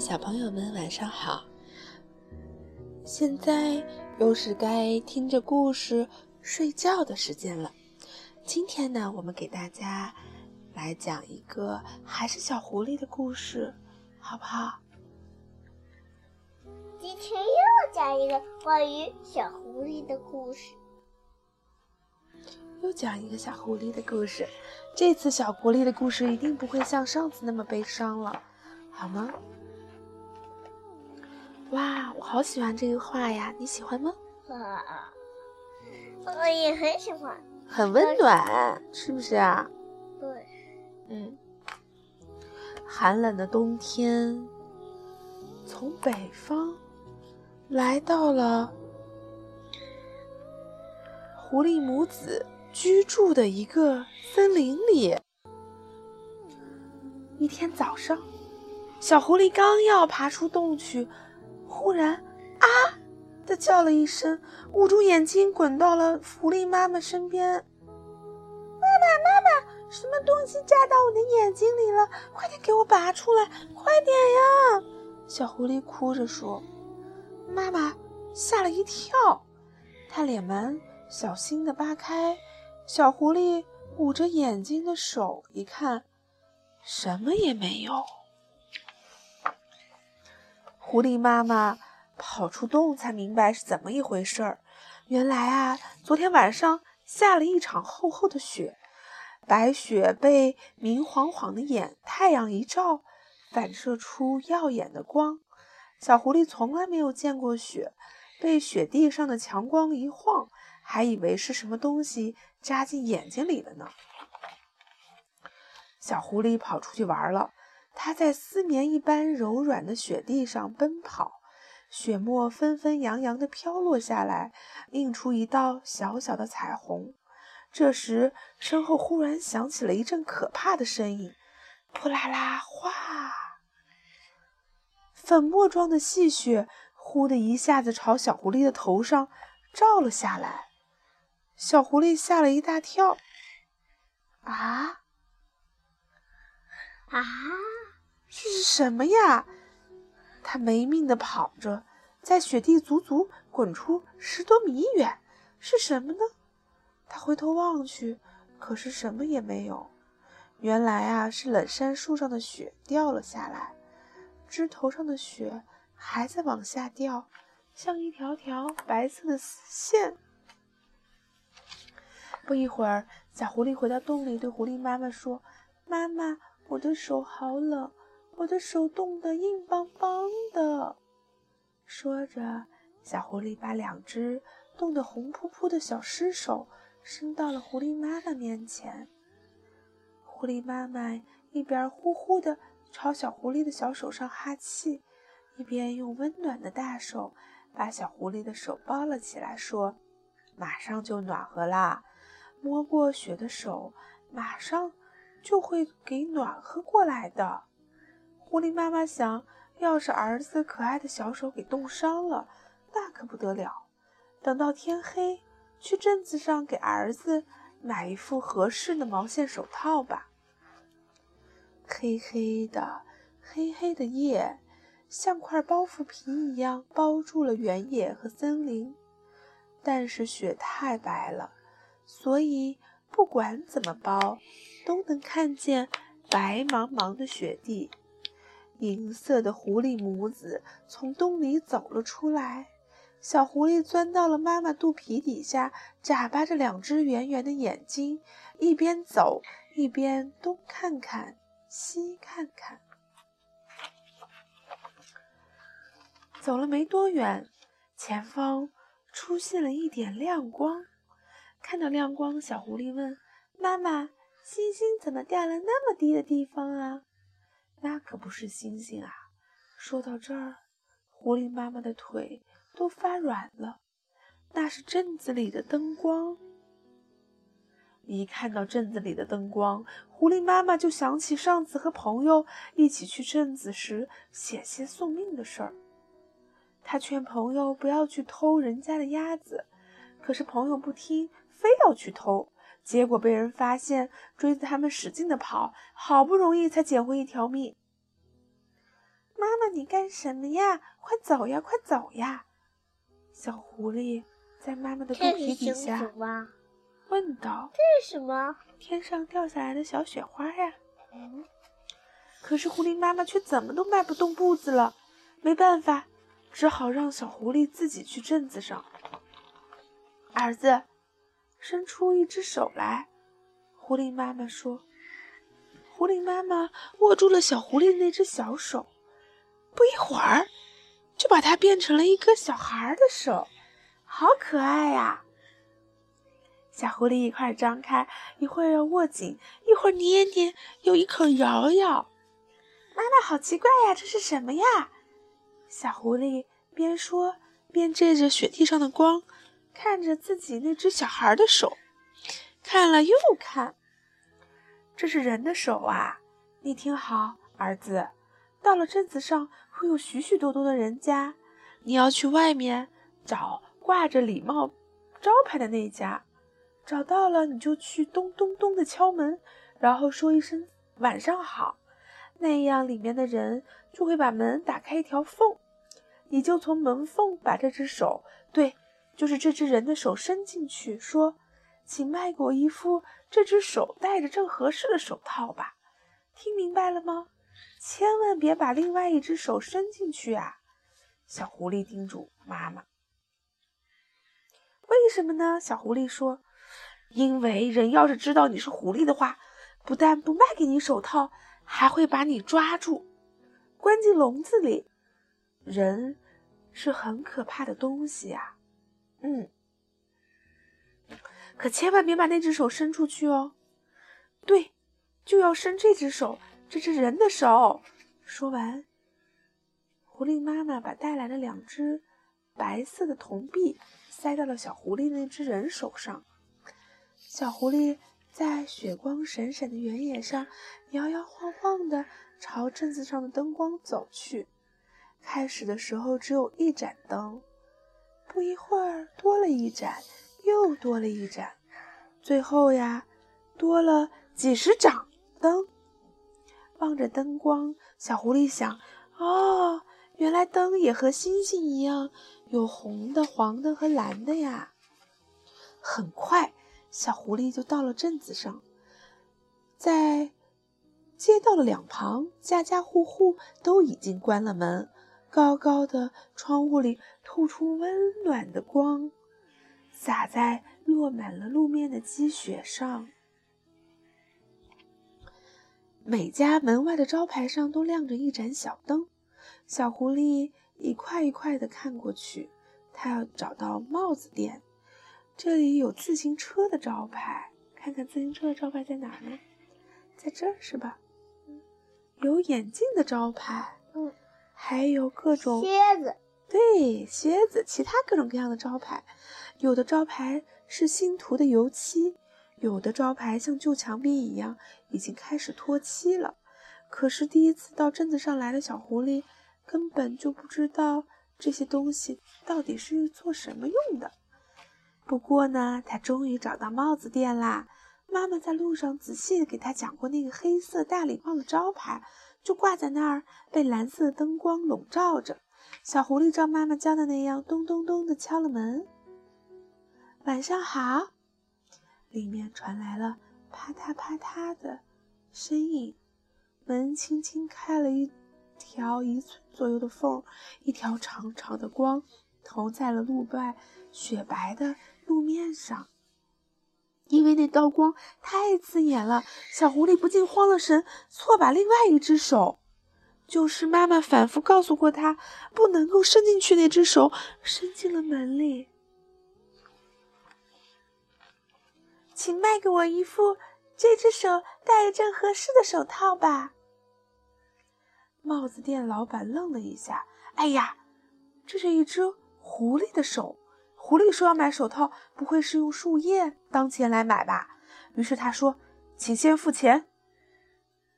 小朋友们，晚上好！现在又是该听着故事睡觉的时间了。今天呢，我们给大家来讲一个还是小狐狸的故事，好不好？今天又讲一个关于小狐狸的故事。又讲一个小狐狸的故事。这次小狐狸的故事一定不会像上次那么悲伤了，好吗？哇，我好喜欢这个画呀！你喜欢吗？啊，我也很喜欢，很温暖，是不是啊？对，嗯。寒冷的冬天，从北方来到了狐狸母子居住的一个森林里。一天早上，小狐狸刚要爬出洞去。忽然，啊的叫了一声，捂住眼睛，滚到了狐狸妈妈身边。妈妈，妈妈，什么东西扎到我的眼睛里了？快点给我拔出来！快点呀！小狐狸哭着说。妈妈吓了一跳，她连忙小心地扒开小狐狸捂着眼睛的手，一看，什么也没有。狐狸妈妈跑出洞，才明白是怎么一回事儿。原来啊，昨天晚上下了一场厚厚的雪，白雪被明晃晃的眼太阳一照，反射出耀眼的光。小狐狸从来没有见过雪，被雪地上的强光一晃，还以为是什么东西扎进眼睛里了呢。小狐狸跑出去玩了。它在丝绵一般柔软的雪地上奔跑，雪沫纷纷扬扬地飘落下来，映出一道小小的彩虹。这时，身后忽然响起了一阵可怕的声音：“扑啦啦，哗！”粉末状的细雪忽的一下子朝小狐狸的头上照了下来。小狐狸吓了一大跳：“啊！啊！”这是什么呀？他没命地跑着，在雪地足足滚出十多米远。是什么呢？他回头望去，可是什么也没有。原来啊，是冷杉树上的雪掉了下来，枝头上的雪还在往下掉，像一条条白色的丝线。不一会儿，小狐狸回到洞里，对狐狸妈妈说：“妈妈，我的手好冷。”我的手冻得硬邦邦的。说着，小狐狸把两只冻得红扑扑的小尸手伸到了狐狸妈妈面前。狐狸妈妈一边呼呼地朝小狐狸的小手上哈气，一边用温暖的大手把小狐狸的手包了起来，说：“马上就暖和啦，摸过雪的手马上就会给暖和过来的。”狐狸妈妈想，要是儿子可爱的小手给冻伤了，那可不得了。等到天黑，去镇子上给儿子买一副合适的毛线手套吧。黑黑的，黑黑的夜，像块包袱皮一样包住了原野和森林。但是雪太白了，所以不管怎么包，都能看见白茫茫的雪地。银色的狐狸母子从洞里走了出来，小狐狸钻到了妈妈肚皮底下，眨巴着两只圆圆的眼睛，一边走一边东看看西看看。走了没多远，前方出现了一点亮光。看到亮光，小狐狸问妈妈：“星星怎么掉了那么低的地方啊？”那可不是星星啊！说到这儿，狐狸妈妈的腿都发软了。那是镇子里的灯光。一看到镇子里的灯光，狐狸妈妈就想起上次和朋友一起去镇子时险些送命的事儿。她劝朋友不要去偷人家的鸭子，可是朋友不听，非要去偷。结果被人发现，追着他们使劲的跑，好不容易才捡回一条命。妈妈，你干什么呀？快走呀，快走呀！小狐狸在妈妈的肚皮底下问道：“这是什么？天上掉下来的小雪花呀？”嗯。可是狐狸妈妈却怎么都迈不动步子了，没办法，只好让小狐狸自己去镇子上。儿子，伸出一只手来。狐狸妈妈说：“狐狸妈妈握住了小狐狸那只小手，不一会儿，就把它变成了一个小孩的手，好可爱呀！”小狐狸一会儿张开，一会儿握紧，一会儿捏捏，又一口咬咬。妈妈，好奇怪呀，这是什么呀？小狐狸边说边借着雪地上的光，看着自己那只小孩的手。看了又看，这是人的手啊！你听好，儿子，到了镇子上会有许许多多的人家，你要去外面找挂着礼貌招牌的那家，找到了你就去咚咚咚的敲门，然后说一声晚上好，那样里面的人就会把门打开一条缝，你就从门缝把这只手，对，就是这只人的手伸进去，说。请卖给我一副这只手戴着正合适的手套吧，听明白了吗？千万别把另外一只手伸进去啊！小狐狸叮嘱妈妈。为什么呢？小狐狸说：“因为人要是知道你是狐狸的话，不但不卖给你手套，还会把你抓住，关进笼子里。人是很可怕的东西呀。”嗯。可千万别把那只手伸出去哦。对，就要伸这只手，这只人的手。说完，狐狸妈妈把带来的两只白色的铜币塞到了小狐狸那只人手上。小狐狸在雪光闪闪的原野上摇摇晃晃地朝镇子上的灯光走去。开始的时候只有一盏灯，不一会儿多了一盏。又多了一盏，最后呀，多了几十盏灯。望着灯光，小狐狸想：哦，原来灯也和星星一样，有红的、黄的和蓝的呀。很快，小狐狸就到了镇子上，在街道的两旁，家家户户都已经关了门，高高的窗户里透出温暖的光。洒在落满了路面的积雪上，每家门外的招牌上都亮着一盏小灯。小狐狸一块一块的看过去，它要找到帽子店。这里有自行车的招牌，看看自行车的招牌在哪呢？在这儿是吧？有眼镜的招牌，还有各种蝎子。对，蝎子，其他各种各样的招牌，有的招牌是新涂的油漆，有的招牌像旧墙壁一样已经开始脱漆了。可是第一次到镇子上来的小狐狸根本就不知道这些东西到底是做什么用的。不过呢，他终于找到帽子店啦。妈妈在路上仔细的给他讲过那个黑色大礼帽的招牌，就挂在那儿，被蓝色的灯光笼罩着。小狐狸照妈妈教的那样，咚咚咚的敲了门。晚上好，里面传来了啪嗒啪嗒的声音。门轻轻开了一条一寸左右的缝，一条长长的光投在了路外雪白的路面上。因为那道光太刺眼了，小狐狸不禁慌了神，错把另外一只手。就是妈妈反复告诉过他，不能够伸进去那只手，伸进了门里。请卖给我一副这只手戴正合适的手套吧。帽子店老板愣了一下，哎呀，这是一只狐狸的手。狐狸说要买手套，不会是用树叶当钱来买吧？于是他说：“请先付钱。”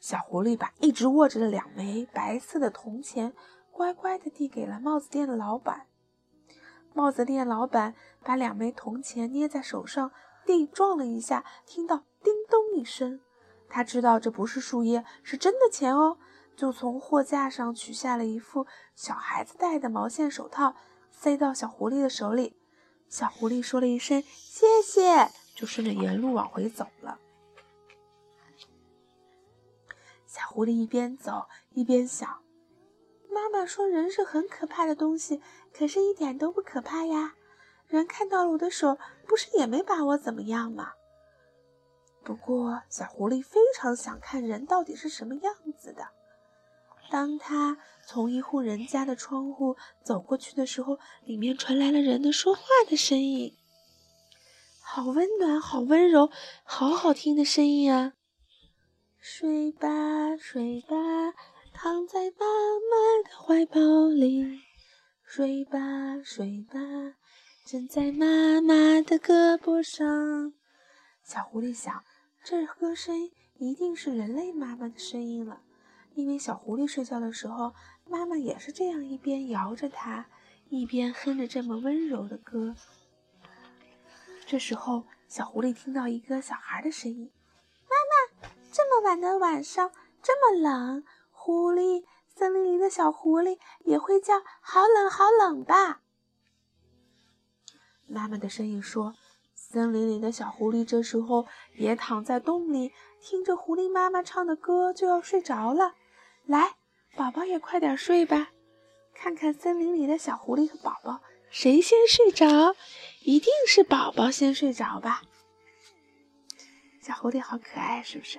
小狐狸把一直握着的两枚白色的铜钱乖乖地递给了帽子店的老板。帽子店老板把两枚铜钱捏在手上，地撞了一下，听到叮咚一声，他知道这不是树叶，是真的钱哦，就从货架上取下了一副小孩子戴的毛线手套，塞到小狐狸的手里。小狐狸说了一声谢谢，就顺着原路往回走了。小狐狸一边走一边想：“妈妈说人是很可怕的东西，可是一点都不可怕呀。人看到了我的手，不是也没把我怎么样吗？”不过，小狐狸非常想看人到底是什么样子的。当他从一户人家的窗户走过去的时候，里面传来了人的说话的声音，好温暖，好温柔，好好听的声音啊！睡吧，睡吧，躺在妈妈的怀抱里。睡吧，睡吧，枕在妈妈的胳膊上。小狐狸想，这歌声一定是人类妈妈的声音了，因为小狐狸睡觉的时候，妈妈也是这样一边摇着它，一边哼着这么温柔的歌。这时候，小狐狸听到一个小孩的声音：“妈妈，这么晚的晚上，这么冷，狐狸，森林里的小狐狸也会叫‘好冷，好冷’吧？”妈妈的声音说。森林里的小狐狸这时候也躺在洞里，听着狐狸妈妈唱的歌，就要睡着了。来，宝宝也快点睡吧，看看森林里的小狐狸和宝宝谁先睡着？一定是宝宝先睡着吧。小狐狸好可爱，是不是？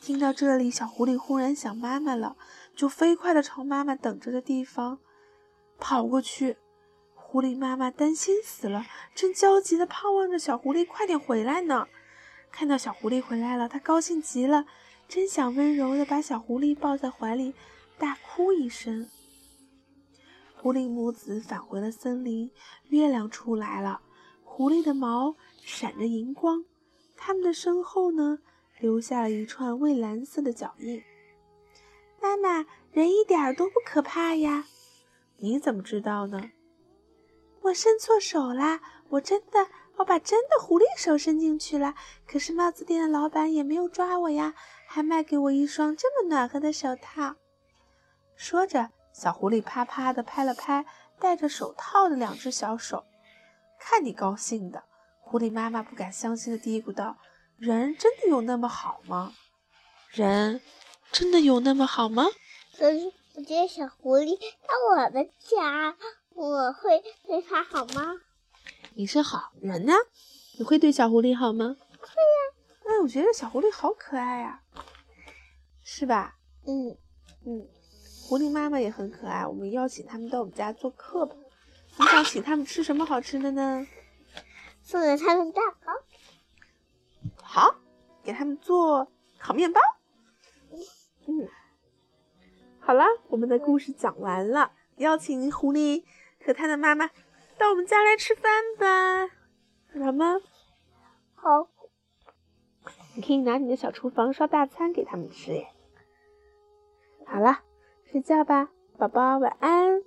听到这里，小狐狸忽然想妈妈了，就飞快的朝妈妈等着的地方跑过去。狐狸妈妈担心死了，正焦急的盼望着小狐狸快点回来呢。看到小狐狸回来了，它高兴极了，真想温柔地把小狐狸抱在怀里，大哭一声。狐狸母子返回了森林，月亮出来了，狐狸的毛闪着银光，它们的身后呢，留下了一串蔚蓝色的脚印。妈妈，人一点都不可怕呀，你怎么知道呢？我伸错手啦！我真的，我把真的狐狸手伸进去了。可是帽子店的老板也没有抓我呀，还卖给我一双这么暖和的手套。说着，小狐狸啪啪地拍了拍戴着手套的两只小手。看你高兴的！狐狸妈妈不敢相信地嘀咕道：“人真的有那么好吗？人真的有那么好吗？”可是我觉得小狐狸到我的家。我会对它好吗？你是好人呢，你会对小狐狸好吗？会呀。哎，我觉得小狐狸好可爱呀，是吧？嗯嗯，狐狸妈妈也很可爱，我们邀请他们到我们家做客吧。你想请他们吃什么好吃的呢？送给他们蛋糕。好，给他们做烤面包。嗯，好了，我们的故事讲完了，邀请狐狸。和他的妈妈到我们家来吃饭吧，好吗？好。你可以拿你的小厨房烧大餐给他们吃耶。好了，睡觉吧，宝宝晚安。